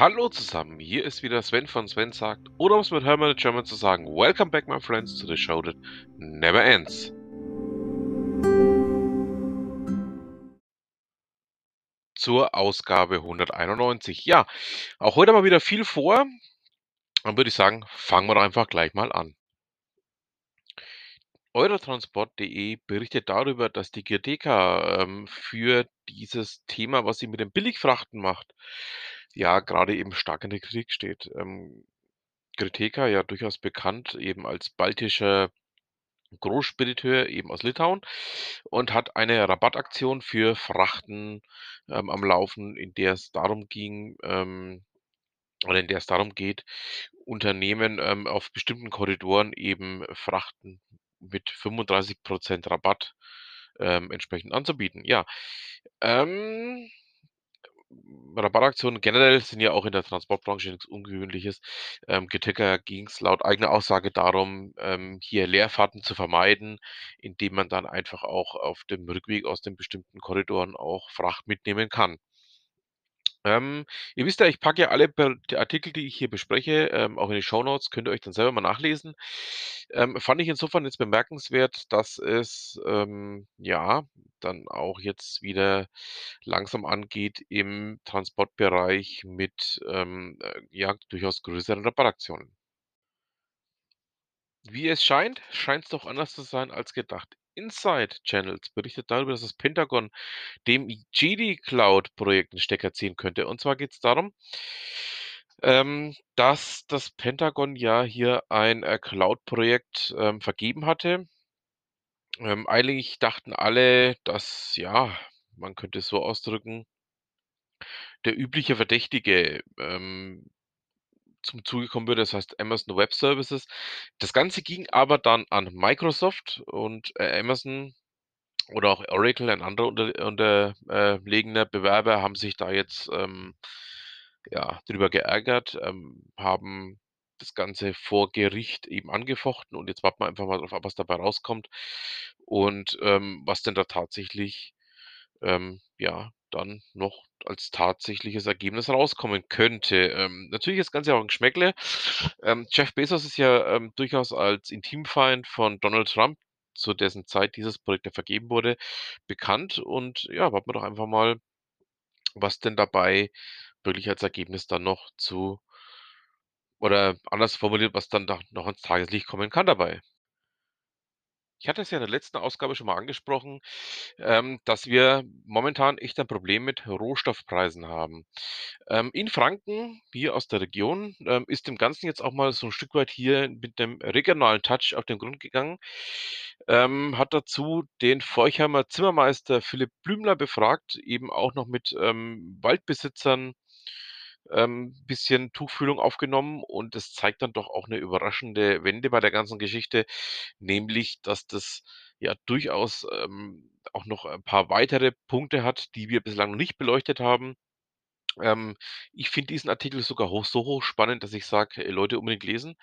Hallo zusammen, hier ist wieder Sven von Sven sagt, oder um es mit Hermann German zu sagen, Welcome back my friends to the show that never ends. Zur Ausgabe 191. Ja, auch heute mal wieder viel vor. Dann würde ich sagen, fangen wir einfach gleich mal an. Eurotransport.de berichtet darüber, dass die GTK ähm, für dieses Thema, was sie mit dem Billigfrachten macht, ja gerade eben stark in der Kritik steht. Ähm, Griteka, ja durchaus bekannt eben als baltischer Großspediteur eben aus Litauen und hat eine Rabattaktion für Frachten ähm, am Laufen, in der es darum ging, ähm, oder in der es darum geht, Unternehmen ähm, auf bestimmten Korridoren eben Frachten mit 35% Rabatt ähm, entsprechend anzubieten. Ja, ähm, Rabattaktionen generell sind ja auch in der Transportbranche nichts Ungewöhnliches. Ähm, Geticker ging es laut eigener Aussage darum, ähm, hier Leerfahrten zu vermeiden, indem man dann einfach auch auf dem Rückweg aus den bestimmten Korridoren auch Fracht mitnehmen kann. Ähm, ihr wisst ja, ich packe ja alle die Artikel, die ich hier bespreche, ähm, auch in die Shownotes, könnt ihr euch dann selber mal nachlesen. Ähm, fand ich insofern jetzt bemerkenswert, dass es, ähm, ja, dann auch jetzt wieder langsam angeht im Transportbereich mit, ähm, äh, ja, durchaus größeren Rabattaktionen. Wie es scheint, scheint es doch anders zu sein als gedacht. Inside Channels berichtet darüber, dass das Pentagon dem GD Cloud Projekt 'n Stecker ziehen könnte. Und zwar geht es darum, ähm, dass das Pentagon ja hier ein, äh, Cloud-Projekt, ähm, vergeben hatte. Ähm, eigentlich dachten alle, dass, ja, man könnte es so ausdrücken der übliche Verdächtige, ähm, zum Zuge kommen würde, das heißt Amazon Web Services. Das Ganze ging aber dann an Microsoft und, äh, Amazon oder auch Oracle, ein anderer unter unterlegender Bewerber, haben sich da jetzt, ähm, ja, drüber geärgert, ähm, haben das Ganze vor Gericht eben angefochten und jetzt warten wir einfach mal drauf ab, was dabei rauskommt und, ähm, was denn da tatsächlich, ähm, ja, dann noch als tatsächliches Ergebnis rauskommen könnte. Ähm, natürlich ist das Ganze auch 'n Geschmäckle. Ähm, Jeff Bezos ist ja, ähm, durchaus als Intimfeind von Donald Trump, zu dessen Zeit dieses Projekt ja vergeben wurde, bekannt und ja, warten wir doch einfach mal, was denn dabei wirklich als Ergebnis dann noch zu oder anders formuliert, was dann da noch ans Tageslicht kommen kann dabei. Ich hatte es ja in der letzten Ausgabe schon mal angesprochen, ähm, dass wir momentan echt ein Problem mit Rohstoffpreisen haben. Ähm, in Franken, hier aus der Region, ähm, ist dem Ganzen jetzt auch mal so ein Stück weit hier mit dem regionalen Touch auf den Grund gegangen. Ähm, hat dazu den Forchheimer Zimmermeister Philipp Blümler befragt, eben auch noch mit, ähm, Waldbesitzern ähm, bisschen Tuchfühlung aufgenommen und es zeigt dann doch auch eine überraschende Wende bei der ganzen Geschichte, nämlich, dass das ja durchaus, ähm, auch noch ein paar weitere Punkte hat, die wir bislang noch nicht beleuchtet haben. Ähm, ich finde diesen Artikel sogar hoch so hochspannend, dass ich sage: „Äh, Leute, unbedingt lesen.“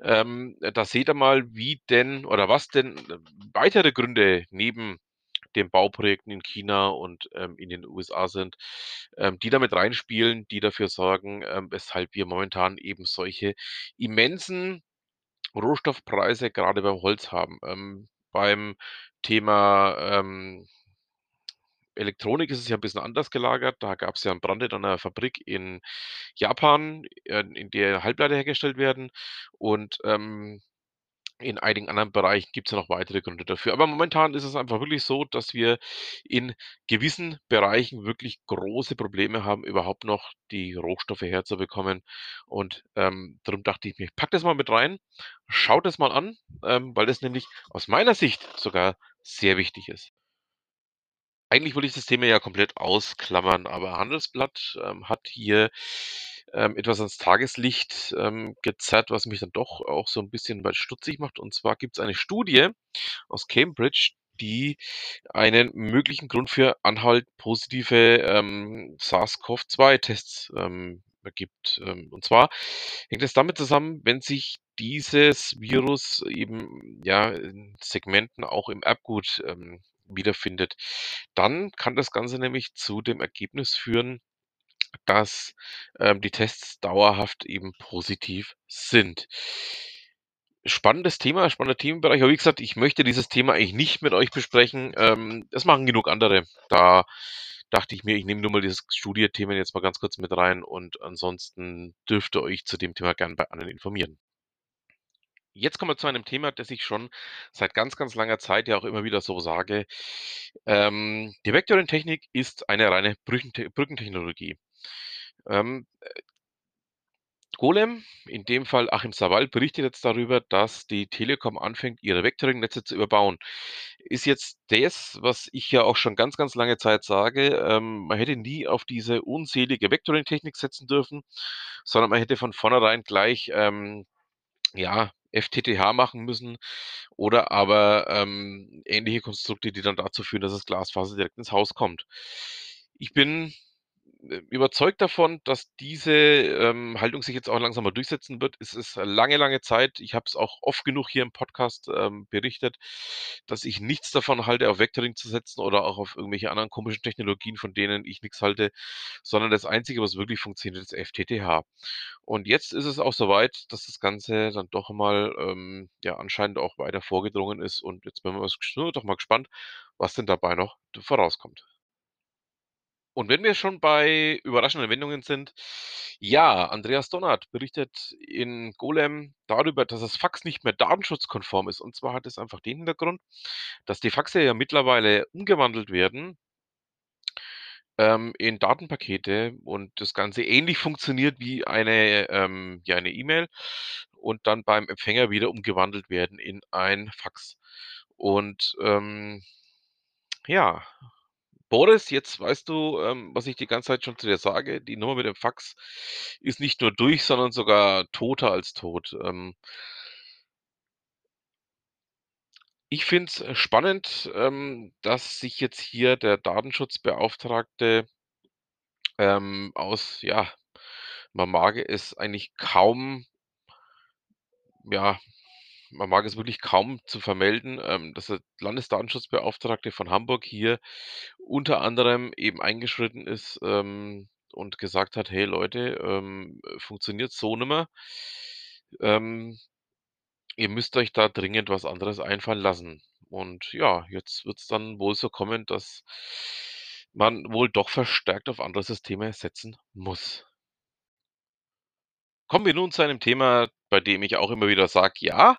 Ähm, da seht ihr mal, wie denn oder was denn, äh, weitere Gründe neben den Bauprojekten in China und, ähm, in den USA sind, ähm, die damit reinspielen, die dafür sorgen, ähm, weshalb wir momentan eben solche immensen Rohstoffpreise gerade beim Holz haben. Ähm, beim Thema, ähm Elektronik ist es ja ein bisschen anders gelagert. Da gab es ja 'n Brand in einer Fabrik in Japan, äh, in der Halbleiter hergestellt werden und, ähm, in einigen anderen Bereichen gibt es ja noch weitere Gründe dafür. Aber momentan ist es einfach wirklich so, dass wir in gewissen Bereichen wirklich große Probleme haben, überhaupt noch die Rohstoffe herzubekommen. Und, ähm, darum dachte ich mir, ich packe das mal mit rein, schaut das mal an, ähm, weil das nämlich aus meiner Sicht sogar sehr wichtig ist. Eigentlich wollte ich das Thema ja komplett ausklammern, aber Handelsblatt, ähm, hat hier, ähm, etwas ans Tageslicht, ähm, gezerrt, was mich dann doch auch so 'n bisschen weit stutzig macht. Und zwar gibt's eine Studie aus Cambridge, die einen möglichen Grund für anhaltend positive, ähm, SARS-CoV-2-Tests, ähm, ergibt. Ähm, und zwar hängt es damit zusammen, wenn sich dieses Virus eben, ja, in Segmenten auch im Erbgut, ähm, wiederfindet. Dann kann das Ganze nämlich zu dem Ergebnis führen, dass, ähm, die Tests dauerhaft eben positiv sind. Spannendes Thema, spannender Themenbereich, aber wie gesagt, ich möchte dieses Thema eigentlich nicht mit euch besprechen. Ähm, das machen genug andere. Da dachte ich mir, ich nehme nur mal dieses Studie-Thema jetzt mal ganz kurz mit rein und ansonsten dürft ihr euch zu dem Thema gern bei anderen informieren. Jetzt kommen wir zu einem Thema, das ich schon seit ganz, ganz langer Zeit ja auch immer wieder so sage. Ähm, die Vectoring-Technik ist eine reine Brückente Brückentechnologie. Ähm, äh Golem, in dem Fall Achim Sawal, berichtet jetzt darüber, dass die Telekom anfängt, ihre Vectoring-Netze zu überbauen. Ist jetzt das, was ich ja auch schon ganz, ganz lange Zeit sage, ähm, man hätte nie auf diese unselige Vectoring-Technik setzen dürfen, sondern man hätte von vornherein gleich, ähm, ja, FTTH machen müssen oder aber, ähm, ähnliche Konstrukte, die dann dazu führen, dass das Glasfaser direkt ins Haus kommt. Ich bin, überzeugt davon, dass diese, ähm, Haltung sich jetzt auch langsam mal durchsetzen wird. Es ist lange, lange Zeit ich habe es auch oft genug hier im Podcast, ähm, berichtet, dass ich nichts davon halte, auf Vectoring zu setzen oder auch auf irgendwelche anderen komischen Technologien, von denen ich nix halte, sondern das Einzige, was wirklich funktioniert, ist FTTH. Und jetzt ist es auch so weit, dass das Ganze dann doch mal, ähm, ja, anscheinend auch weiter vorgedrungen ist und jetzt bin wir doch mal gespannt, was denn dabei noch vorauskommt. Und wenn wir schon bei überraschenden Wendungen sind, ja, Andreas Donnert berichtet in Golem darüber, dass das Fax nicht mehr datenschutzkonform ist. Und zwar hat es einfach den Hintergrund, dass die Faxe ja mittlerweile umgewandelt werden ähm, in Datenpakete und das Ganze ähnlich funktioniert wie eine, ähm ja, E-Mail und dann beim Empfänger wieder umgewandelt werden in ein Fax. Und, ähm, ja, Boris, jetzt weißt du, ähm, was ich die ganze Zeit schon zu dir sage. Die Nummer mit dem Fax ist nicht nur durch, sondern sogar toter als tot. Ähm Ich finde es, äh, spannend, ähm, dass sich jetzt hier der Datenschutzbeauftragte ähm, aus ja, man mag es eigentlich kaum ja, man mag es wirklich kaum zu vermelden, ähm, dass der Landesdatenschutzbeauftragte von Hamburg hier unter anderem eben eingeschritten ist, ähm, und gesagt hat: „Hey Leute, ähm, funktioniert so nimmer. Ähm, ihr müsst euch da dringend was anderes einfallen lassen.“ Und ja, jetzt wird's dann wohl so kommen, dass man wohl doch verstärkt auf andere Systeme setzen muss. Kommen wir nun zu einem Thema, bei dem ich auch immer wieder sage: „Ja,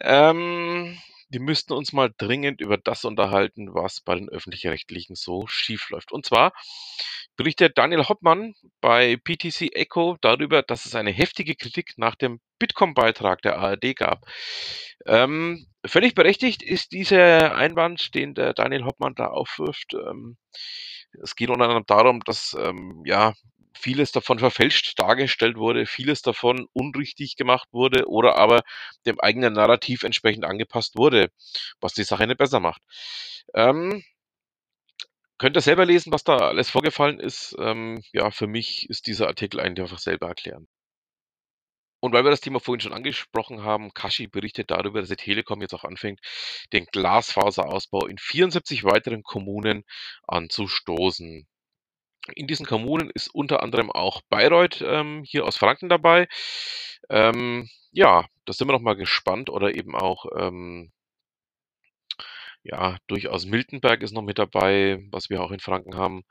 ähm, wir müssten uns mal dringend über das unterhalten, was bei den Öffentlich-Rechtlichen so schiefläuft.“ Und zwar berichtet Daniel Hoppmann bei PTC Echo darüber, dass es eine heftige Kritik nach dem Bitkom-Beitrag der ARD gab. Ähm, völlig berechtigt ist dieser Einwand, den der Daniel Hoppmann da aufwirft. Ähm, es geht unter anderem darum, dass, ähm, ja, vieles davon verfälscht dargestellt wurde, vieles davon unrichtig gemacht wurde oder aber dem eigenen Narrativ entsprechend angepasst wurde, was die Sache nicht besser macht. Ähm könnt ihr selber lesen, was da alles vorgefallen ist. Ähm, ja, für mich ist dieser Artikel eigentlich einfach selber erklärend. Und weil wir das Thema vorhin schon angesprochen haben, Kaschi berichtet darüber, dass die Telekom jetzt auch anfängt, den Glasfaserausbau in 74 weiteren Kommunen anzustoßen. In diesen Kommunen ist unter anderem auch Bayreuth, ähm, hier aus Franken dabei. Ähm, ja, da sind wir noch mal gespannt oder eben auch, ähm ja, durchaus Miltenberg ist noch mit dabei, was wir auch in Franken haben.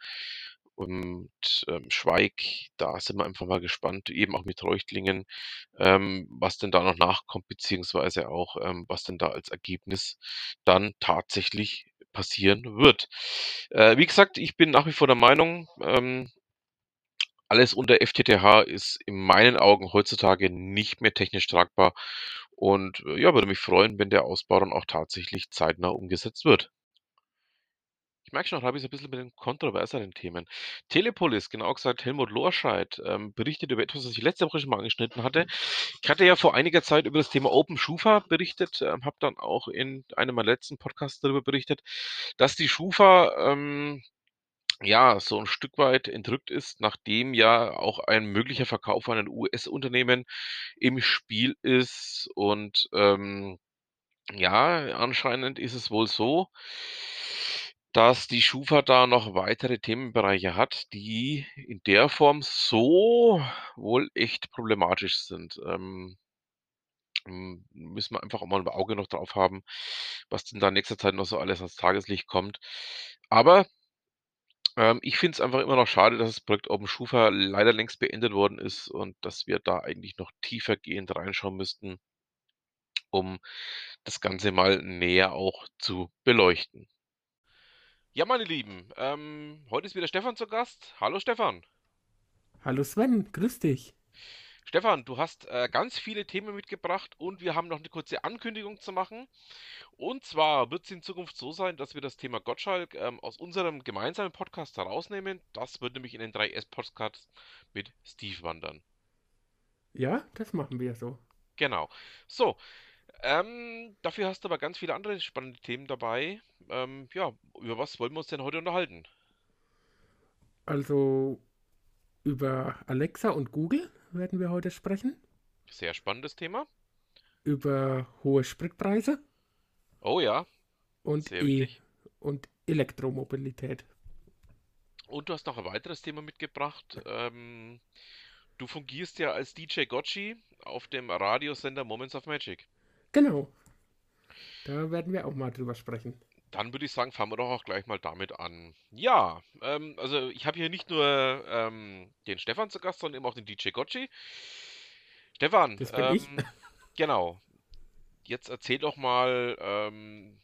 Und, ähm, Schweig, da sind wir einfach mal gespannt, eben auch mit Treuchtlingen, ähm, was denn da noch nachkommt, beziehungsweise auch, ähm, was denn da als Ergebnis dann tatsächlich passieren wird. Äh, wie gesagt, ich bin nach wie vor der Meinung, ähm alles unter FTTH ist in meinen Augen heutzutage nicht mehr technisch tragbar und, äh, ja, würde mich freuen, wenn der Ausbau dann auch tatsächlich zeitnah umgesetzt wird. Ich merke schon, habe ich so 'n bisschen mit den kontroverseren Themen. Telepolis, genau gesagt Helmut Lorscheid, ähm, berichtet über etwas, was ich letzte Woche schon mal angeschnitten hatte. Ich hatte ja vor einiger Zeit über das Thema Open Schufa berichtet, ähm, habe dann auch in einem meiner letzten Podcasts darüber berichtet, dass die Schufa, ähm, ja, so 'n Stück weit entrückt ist, nachdem ja auch ein möglicher Verkauf an ein US-Unternehmen im Spiel ist. Und, ähm, ja, anscheinend ist es wohl so dass die Schufa da noch weitere Themenbereiche hat, die in der Form so wohl echt problematisch sind. Ähm, hm, müssen wir einfach auch mal 'n Auge noch drauf haben, was denn da in nächster Zeit noch so alles ans Tageslicht kommt. Aber ähm, ich finde es einfach immer noch schade, dass das Projekt Open Schufa leider längst beendet worden ist und dass wir da eigentlich noch tiefergehend reinschauen müssten um das Ganze mal näher auch zu beleuchten. Ja, meine Lieben, ähm, heute ist wieder Stefan zu Gast. Hallo Stefan. Hallo Sven, grüß dich. Stefan, du hast äh, ganz viele Themen mitgebracht und wir haben noch eine kurze Ankündigung zu machen. Und zwar wird es in Zukunft so sein, dass wir das Thema Gottschalk ähm, aus unserem gemeinsamen Podcast herausnehmen. Das wird nämlich in den 3S-Podcast mit Steve wandern. Ja, das machen wir so. Genau. So, ähm, dafür hast du aber ganz viele andere spannende Themen dabei. Ähm, ja, über was wollen wir uns denn heute unterhalten? Also über Alexa und Google werden wir heute sprechen. Sehr spannendes Thema. Über hohe Spritpreise. Oh ja. Und E und Elektromobilität. Und du hast noch ein weiteres Thema mitgebracht. Ähm, du fungierst ja als DJ Gotchi auf dem Radiosender Moments of Magic. Genau. Da werden wir auch mal drüber sprechen. Dann würde ich sagen, fangen wir doch auch gleich mal damit an. Ja, ähm, also ich habe hier nicht nur ähm, den Stefan zu Gast, sondern eben auch den DJ Gotchi. Stefan, Das bin ich. ähm, genau. Jetzt erzähl doch mal, ähm,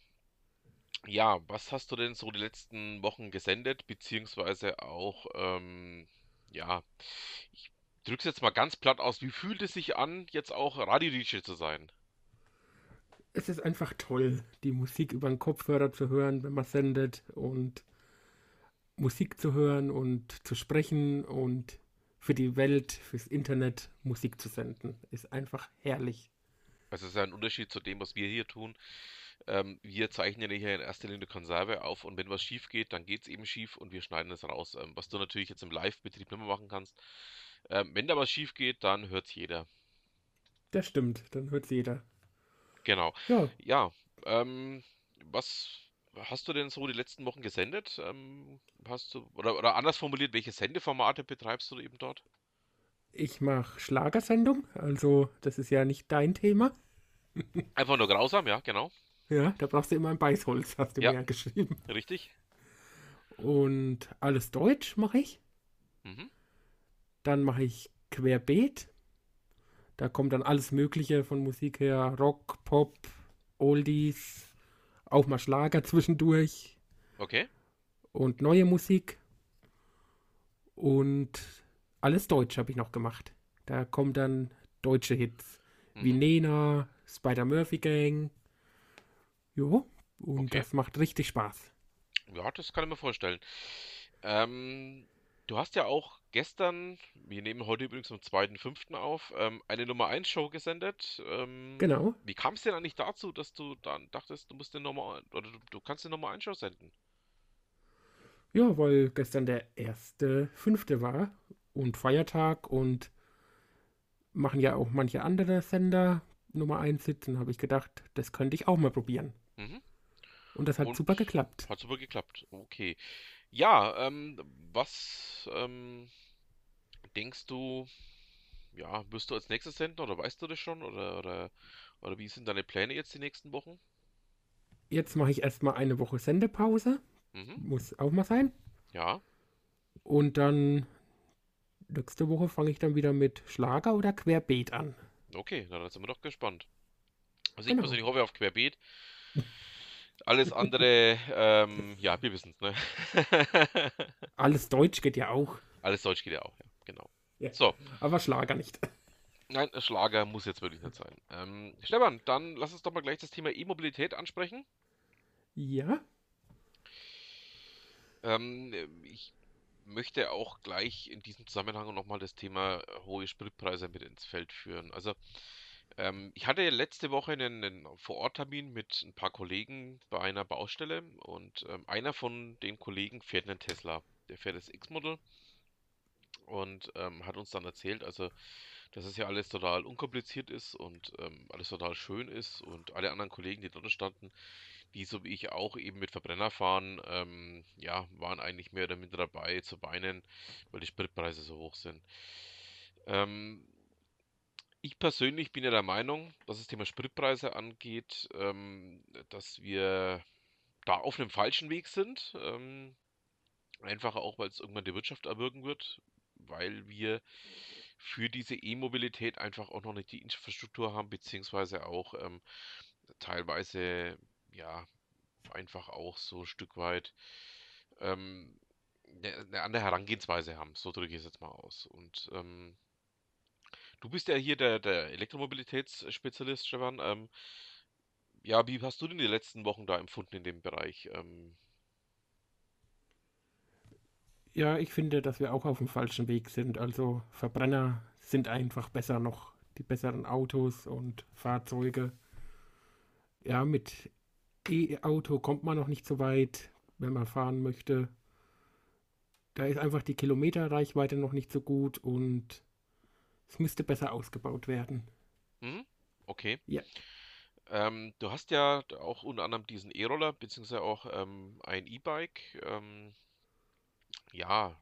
ja, was hast du denn so die letzten Wochen gesendet, beziehungsweise auch, ähm, ja, ich drück's jetzt mal ganz platt aus, wie fühlt es sich an, jetzt auch Radio-DJ zu sein? Es ist einfach toll, die Musik über den Kopfhörer zu hören, wenn man sendet und Musik zu hören und zu sprechen und für die Welt, fürs Internet Musik zu senden. Ist einfach herrlich. Also es ist ein Unterschied zu dem, was wir hier tun. Ähm, wir zeichnen ja hier in erster Linie Konserve auf und wenn was schief geht, dann geht es eben schief und wir schneiden es raus. Ähm, was du natürlich jetzt im Live-Betrieb nicht mehr machen kannst. Ähm, wenn da was schief geht, dann hört es jeder. Das stimmt, dann hört jeder. Genau. Ja, Ja, ähm, was hast du denn so die letzten Wochen gesendet? Ähm, hast du, oder, oder anders formuliert, welche Sendeformate betreibst du eben dort? ich mache Schlagersendung, also das ist ja nicht dein Thema. Einfach nur grausam, ja, genau. Ja, da brauchst du immer ein Beißholz, hast du mir Ja, ja geschrieben. richtig. Und alles Deutsch mache ich. Mhm. Dann mache ich Querbeet. Da kommt dann alles Mögliche von Musik her. Rock, Pop, Oldies, auch mal Schlager zwischendurch Okay. und neue Musik. Und alles Deutsch habe ich noch gemacht. Da kommen dann deutsche Hits. Wie Mhm. Nena, Spider-Murphy Gang. Jo, und Okay. das macht richtig Spaß. Ja, das kann ich mir vorstellen. Ähm, du hast ja auch gestern, wir nehmen heute übrigens am 2.5. auf, ähm, eine Nummer 1 Show gesendet. Ähm, Genau. wie kam es denn eigentlich dazu, dass du dann dachtest, du musst den Nummer oder du, du kannst den Nummer 1 Show senden? Ja, weil gestern der erste fünfte war und Feiertag und machen ja auch manche andere Sender Nummer eins sitzen, habe ich gedacht, das könnte ich auch mal probieren. Mhm. Und das hat Und super geklappt. hat super geklappt. Okay. Ja, ähm, was ähm, denkst du, ja, wirst du als nächstes senden oder weißt du das schon? Oder, oder, oder wie sind deine Pläne jetzt die nächsten Wochen? Jetzt mache ich erstmal eine Woche Sendepause, Mhm. muss auch mal sein. Ja, Und dann nächste Woche fange ich dann wieder mit Schlager oder Querbeet an. okay, na, dann sind wir doch gespannt. Also ich Genau. persönlich hoffe auf Querbeet. Alles andere, ähm, ja, wir wissen es, ne? Alles Deutsch geht ja auch. Alles Deutsch geht ja auch, ja, genau. Ja, So, aber Schlager nicht. nein, Schlager muss jetzt wirklich nicht sein. Ähm, Stefan, dann lass uns doch mal gleich das Thema E-Mobilität ansprechen. Ja, Ähm, ich möchte auch gleich in diesem Zusammenhang nochmal das Thema hohe Spritpreise mit ins Feld führen. Also, ähm, ich hatte letzte Woche einen, einen Vororttermin mit ein paar Kollegen bei einer Baustelle und ähm, einer von den Kollegen fährt einen Tesla. Der fährt das X-Model und ähm, hat uns dann erzählt, also, dass es ja alles total unkompliziert ist und ähm, alles total schön ist und alle anderen Kollegen, die dort standen, die so wie ich auch eben mit Verbrenner fahren, ähm, ja, waren eigentlich mehr oder minder dabei zu weinen, weil die Spritpreise so hoch sind. Ähm, ich persönlich bin ja der Meinung, was das Thema Spritpreise angeht, ähm, dass wir da auf einem falschen Weg sind. Ähm, einfach auch, weil es irgendwann die Wirtschaft erwürgen wird, weil wir für diese E-Mobilität einfach auch noch nicht die Infrastruktur haben, beziehungsweise auch ähm, teilweise, ja, einfach auch so ein Stück weit ähm, eine, eine andere Herangehensweise haben. So drücke ich es jetzt mal aus. Und ähm, du bist ja hier der, der Elektromobilitätsspezialist, Stefan. Ähm, ja, wie hast du denn die letzten Wochen da empfunden in dem Bereich? Ähm, Ja, ich finde, dass wir auch auf dem falschen Weg sind. Also Verbrenner sind einfach besser noch, die besseren Autos und Fahrzeuge. Ja, mit E-Auto kommt man noch nicht so weit, wenn man fahren möchte. Da ist einfach die Kilometerreichweite noch nicht so gut und es müsste besser ausgebaut werden. hm? Okay. Ja, Ähm, du hast ja auch unter anderem diesen E-Roller, beziehungsweise auch ähm, ein E-Bike. Ähm, ja,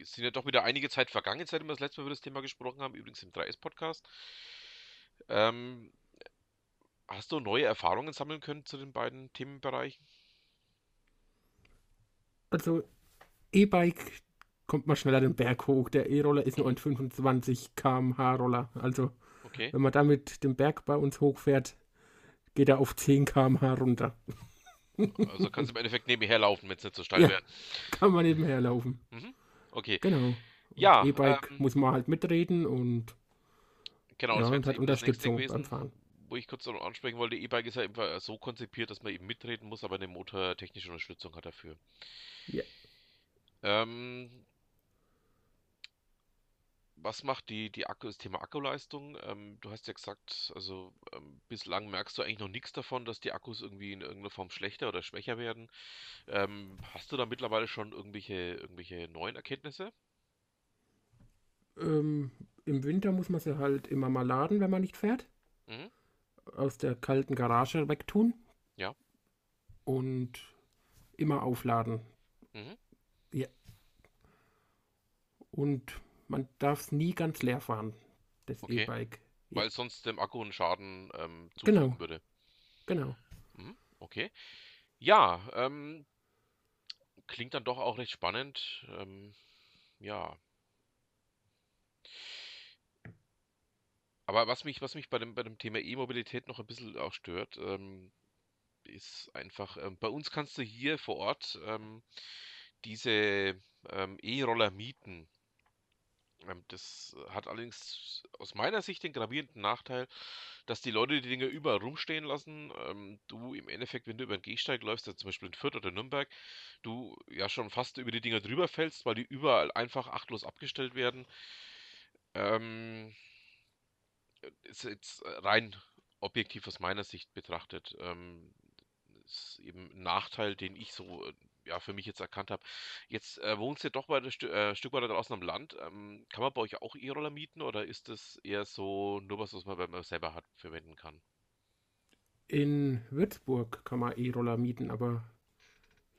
es sind ja doch wieder einige Zeit vergangen, seitdem wir das letzte Mal über das Thema gesprochen haben, übrigens im 3S-Podcast. Ähm, hast du neue Erfahrungen sammeln können zu den beiden Themenbereichen? also E-Bike kommt man schneller den Berg hoch. Der E-Roller ist nur ein 25 km/h Roller. Also Okay. wenn man damit den Berg bei uns hochfährt, geht er auf 10 km/h runter. Also kannst du im Endeffekt nebenher laufen, wenn es nicht so steil Ja, wäre. kann man nebenher laufen. Mhm. Okay. Genau. Ja, E-Bike ähm, muss man halt mitreden und genau, ja, das und hat eben nächste Unterstützung beim gewesen, Fahren. wo ich kurz noch ansprechen wollte. E-Bike ist ja einfach so konzipiert, dass man eben mitreden muss, aber eine motortechnische Unterstützung hat dafür. Ja. Ähm, was macht die, die Akku, das Thema Akkuleistung? Ähm, du hast ja gesagt, also ähm, bislang merkst du eigentlich noch nichts davon, dass die Akkus irgendwie in irgendeiner Form schlechter oder schwächer werden. Ähm, hast du da mittlerweile schon irgendwelche, irgendwelche neuen Erkenntnisse? Ähm, im Winter muss man sie halt immer mal laden, wenn man nicht fährt. Mhm. Aus der kalten Garage wegtun Ja. und immer aufladen. Mhm. Ja. Und man darf es nie ganz leer fahren, das Okay. E-Bike. Weil sonst dem Akku einen Schaden ähm, genau, zufügen würde. genau. Mhm. Okay. Ja, ähm, klingt dann doch auch recht spannend. Ähm, ja. Aber was mich, was mich bei dem, bei dem Thema E-Mobilität noch ein bisschen auch stört, ähm, ist einfach, ähm, bei uns kannst du hier vor Ort ähm, diese ähm, E-Roller mieten. Ähm, das hat allerdings aus meiner Sicht den gravierenden Nachteil, dass die Leute die Dinge überall rumstehen lassen. Ähm, du im Endeffekt, wenn du über den Gehsteig läufst, also zum Beispiel in Fürth oder Nürnberg, du ja schon fast über die Dinger drüber fällst, weil die überall einfach achtlos abgestellt werden. Ähm, ist jetzt rein objektiv aus meiner Sicht betrachtet, ähm, ist eben ein Nachteil, den ich so ja für mich jetzt erkannt habe. Jetzt äh, wohnst du ja doch bei ein Stü äh, Stück weiter draußen am Land. Ähm, kann man bei euch auch E-Roller mieten oder ist das eher so nur was, was man, man selber hat, verwenden kann? In Würzburg kann man E-Roller mieten, aber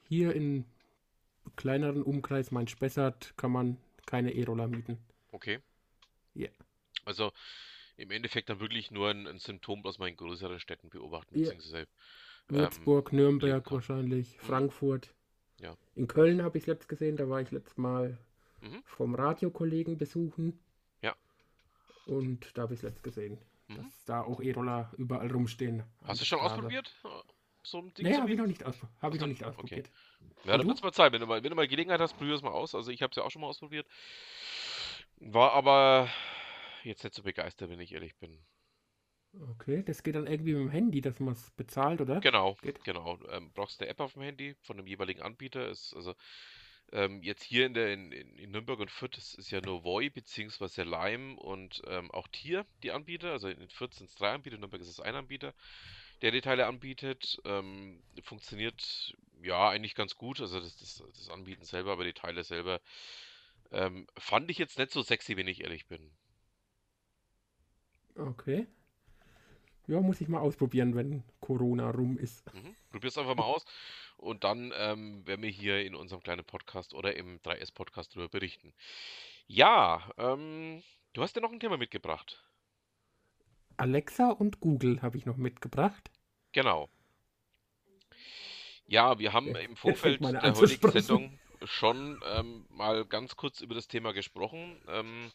hier in kleineren Umkreis Main-Spessart kann man keine E-Roller mieten. Okay. Ja, Also im Endeffekt dann wirklich nur ein, ein Symptom, das man in größeren Städten beobachten ja. bzw. Ähm, Würzburg, erleben Nürnberg wahrscheinlich, Mhm. Frankfurt. Ja. In Köln habe ich es letzt gesehen, da war ich letztes Mal Mhm. vom Radiokollegen besuchen Ja. und da habe ich es letzt gesehen, Mhm. dass da auch E-Roller überall rumstehen Hast du schon Straße. ausprobiert, äh, so ein Ding Nee, habe ich noch nicht, ausp hab ich noch nicht Okay. ausprobiert. Ja, Und dann du? wird's mal Zeit. Wenn du mal, wenn du mal Gelegenheit hast, probier es mal aus. Also ich habe es ja auch schon mal ausprobiert. War aber jetzt nicht so begeistert, wenn ich ehrlich bin. Okay, das geht dann irgendwie mit dem Handy, dass man es bezahlt, oder? Genau, Geht? genau. Ähm, brauchst eine App auf dem Handy von dem jeweiligen Anbieter. Ist also ähm, jetzt hier in der in, in, Nürnberg und Fürth das ist ja nur Voi beziehungsweise Lime und ähm, auch Tier die Anbieter. Also in Fürth sind es drei Anbieter, in Nürnberg ist es ein Anbieter, der die Teile anbietet. Ähm, funktioniert ja eigentlich ganz gut. Also das, das, das Anbieten selber, aber die Teile selber ähm, fand ich jetzt nicht so sexy, wenn ich ehrlich bin. Okay. Ja, muss ich mal ausprobieren, wenn Corona rum ist. Mhm. Probier's einfach mal aus und dann ähm, werden wir hier in unserem kleinen Podcast oder im 3S-Podcast darüber berichten. Ja, ähm, du hast ja noch ein Thema mitgebracht. Alexa und Google habe ich noch mitgebracht. Genau. Ja, wir haben im Vorfeld der heutigen. Sendung schon ähm, mal ganz kurz über das Thema gesprochen. Ähm,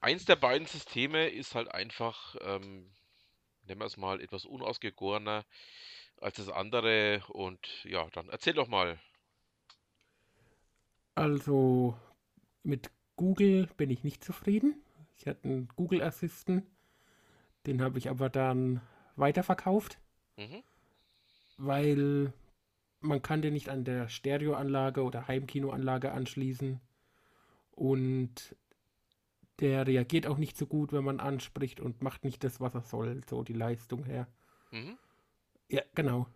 eins der beiden Systeme ist halt einfach, ähm, nennen wir es mal, etwas unausgegorener als das andere. Und ja, dann erzähl doch mal. Also mit Google bin ich nicht zufrieden. Ich hatte einen Google Assistant, den habe ich aber dann weiterverkauft, Mhm, weil man kann den nicht an der Stereoanlage oder Heimkinoanlage anschließen und der reagiert auch nicht so gut, wenn man anspricht und macht nicht das, was er soll, so die Leistung her. mhm, Ja, genau.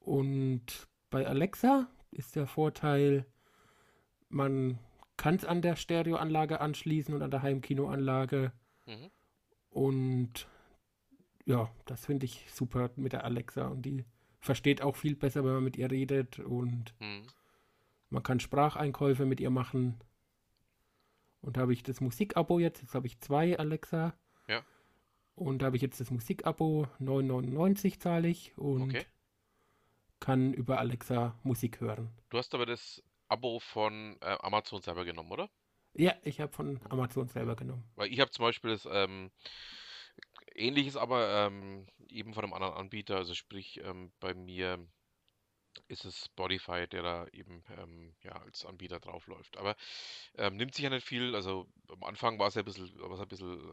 Und bei Alexa ist der Vorteil, man kann es an der Stereoanlage anschließen und an der Heimkinoanlage. mhm. Und ja, das finde ich super mit der Alexa. Und die versteht auch viel besser, wenn man mit ihr redet. Und mhm. man kann Spracheinkäufe mit ihr machen. Und da habe ich das Musikabo jetzt. Jetzt habe ich zwei Alexa. Ja. Und da habe ich jetzt das Musikabo. 9,99 zahle ich. Und Okay. kann über Alexa Musik hören. Du hast aber das Abo von äh, Amazon selber genommen, oder? Ja, ich habe von Amazon selber genommen. Weil ich habe zum Beispiel das ähm, ähnliches, aber ähm, eben von einem anderen Anbieter. Also sprich, ähm, bei mir ist es Spotify, der da eben ähm, ja, als Anbieter draufläuft. Aber ähm, nimmt sich ja nicht viel. Also am Anfang war es ja ein bisschen, war ein bisschen,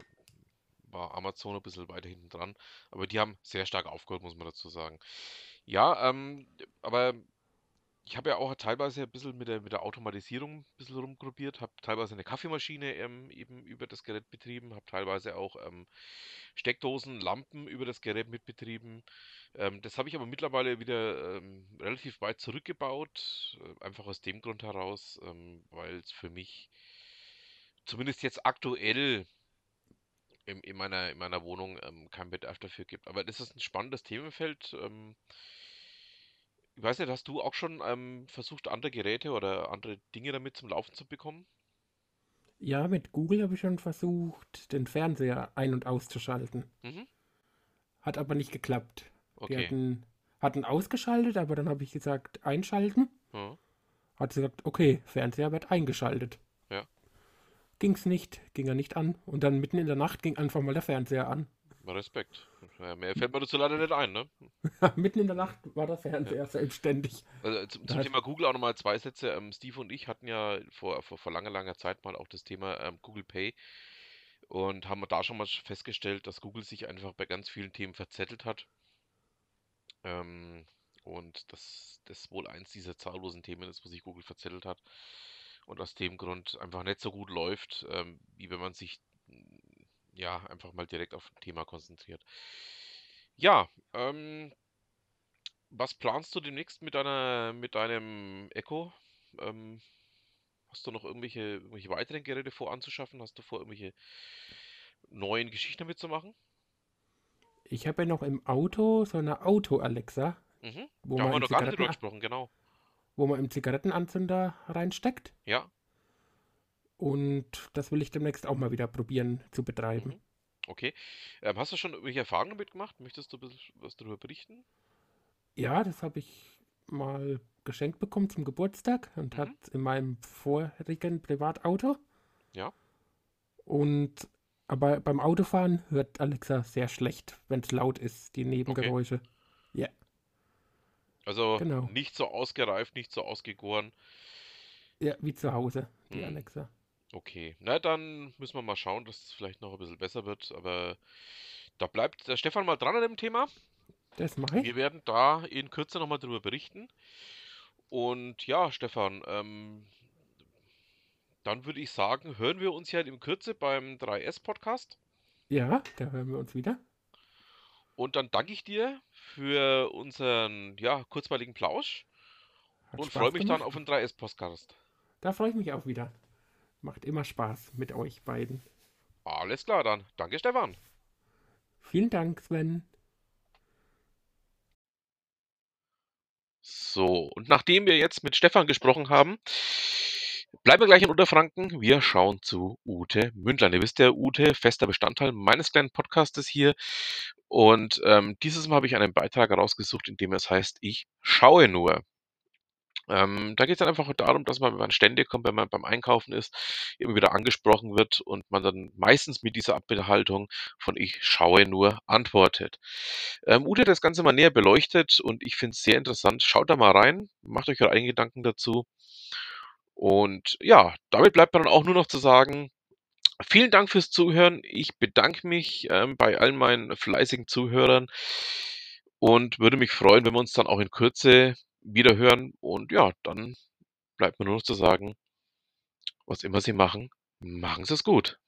war Amazon ein bisschen weiter hinten dran. Aber die haben sehr stark aufgeholt, muss man dazu sagen. Ja, ähm, aber ich habe ja auch teilweise ein bisschen mit der, mit der Automatisierung ein bisschen rumprobiert, habe teilweise eine Kaffeemaschine ähm, eben über das Gerät betrieben, habe teilweise auch ähm, Steckdosen, Lampen über das Gerät mitbetrieben. Ähm, das habe ich aber mittlerweile wieder ähm, relativ weit zurückgebaut, äh, einfach aus dem Grund heraus, ähm, weil es für mich zumindest jetzt aktuell in, in meiner, in meiner Wohnung ähm, keinen Bedarf dafür gibt. Aber das ist ein spannendes Themenfeld. Ich weiß nicht, hast du auch schon ähm, versucht, andere Geräte oder andere Dinge damit zum Laufen zu bekommen? Ja, mit Google habe ich schon versucht, den Fernseher ein- und auszuschalten. Mhm. Hat aber nicht geklappt. Die Okay. hatten, hatten ausgeschaltet, aber dann habe ich gesagt, einschalten. Ja. Hat sie gesagt, okay, Fernseher wird eingeschaltet. Ja. Ging's nicht, ging er nicht an. Und dann mitten in der Nacht ging einfach mal der Fernseher an. Respekt. Ja, mehr fällt mir dazu leider nicht ein, ne? mitten in der Nacht war der Fernseher selbstständig. Also zum, Da zum hat, Thema Google auch nochmal zwei Sätze. Ähm, Steve und ich hatten ja vor, vor, vor langer, langer Zeit mal auch das Thema ähm, Google Pay und haben da schon mal festgestellt, dass Google sich einfach bei ganz vielen Themen verzettelt hat. Ähm, und dass das wohl eins dieser zahllosen Themen ist, wo sich Google verzettelt hat und aus dem Grund einfach nicht so gut läuft, ähm, wie wenn man sich ja einfach mal direkt auf ein Thema konzentriert. Ja, ähm, was planst du demnächst mit deiner, mit deinem Echo? Ähm, hast du noch irgendwelche, irgendwelche weiteren Geräte vor anzuschaffen? Hast du vor, irgendwelche neuen Geschichten damit zu machen? ich habe ja noch im Auto so eine Auto-Alexa, Mhm. wo Da haben man wir im noch gar nicht drüber gesprochen, genau. wo man im Zigarettenanzünder reinsteckt. Ja, Und das will ich demnächst auch mal wieder probieren zu betreiben. mhm. Okay. Ähm, hast du schon irgendwelche Erfahrungen damit gemacht? Möchtest du was darüber berichten? Ja, das habe ich mal geschenkt bekommen zum Geburtstag und hat Mhm. in meinem vorigen Privatauto. Ja. Und aber beim Autofahren hört Alexa sehr schlecht, wenn es laut ist, die Okay. Nebengeräusche. Ja, Also genau. nicht so ausgereift, nicht so ausgegoren. Ja, wie zu Hause, die Hm. Alexa. Okay. Na, dann müssen wir mal schauen, dass es vielleicht noch ein bisschen besser wird. Aber da bleibt der Stefan mal dran an dem Thema. Das mache ich. Wir werden da in Kürze nochmal drüber berichten. Und ja, Stefan, ähm, dann würde ich sagen, hören wir uns ja in Kürze beim 3S-Podcast. Ja, da hören wir uns wieder. Und dann danke ich dir für unseren, ja, kurzweiligen Plausch Hat und freue mich dann gemacht. auf den 3S-Podcast. Da freue ich mich auch wieder. Macht immer Spaß mit euch beiden. Alles klar dann. Danke, Stefan. Vielen Dank, Sven. So, und nachdem wir jetzt mit Stefan gesprochen haben, bleiben wir gleich in Unterfranken. Wir schauen zu Ute Mündlein. Ihr wisst ja, Ute, fester Bestandteil meines kleinen Podcastes hier. Und ähm, dieses Mal habe ich einen Beitrag herausgesucht, in dem es heißt, ich schaue nur. Ähm, da geht es dann einfach darum, dass man, wenn man Stände kommt, wenn man beim Einkaufen ist, immer wieder angesprochen wird und man dann meistens mit dieser Abhaltung von ich schaue nur antwortet. Ähm, Ute hat das Ganze mal näher beleuchtet und ich finde es sehr interessant. Schaut da mal rein, macht euch eure eigenen Gedanken dazu. Und ja, damit bleibt mir dann auch nur noch zu sagen, vielen Dank fürs Zuhören. Ich bedanke mich ähm, bei all meinen fleißigen Zuhörern und würde mich freuen, wenn wir uns dann auch in Kürze wieder hören. Und ja, dann bleibt mir nur noch zu sagen, was immer Sie machen, machen Sie es gut.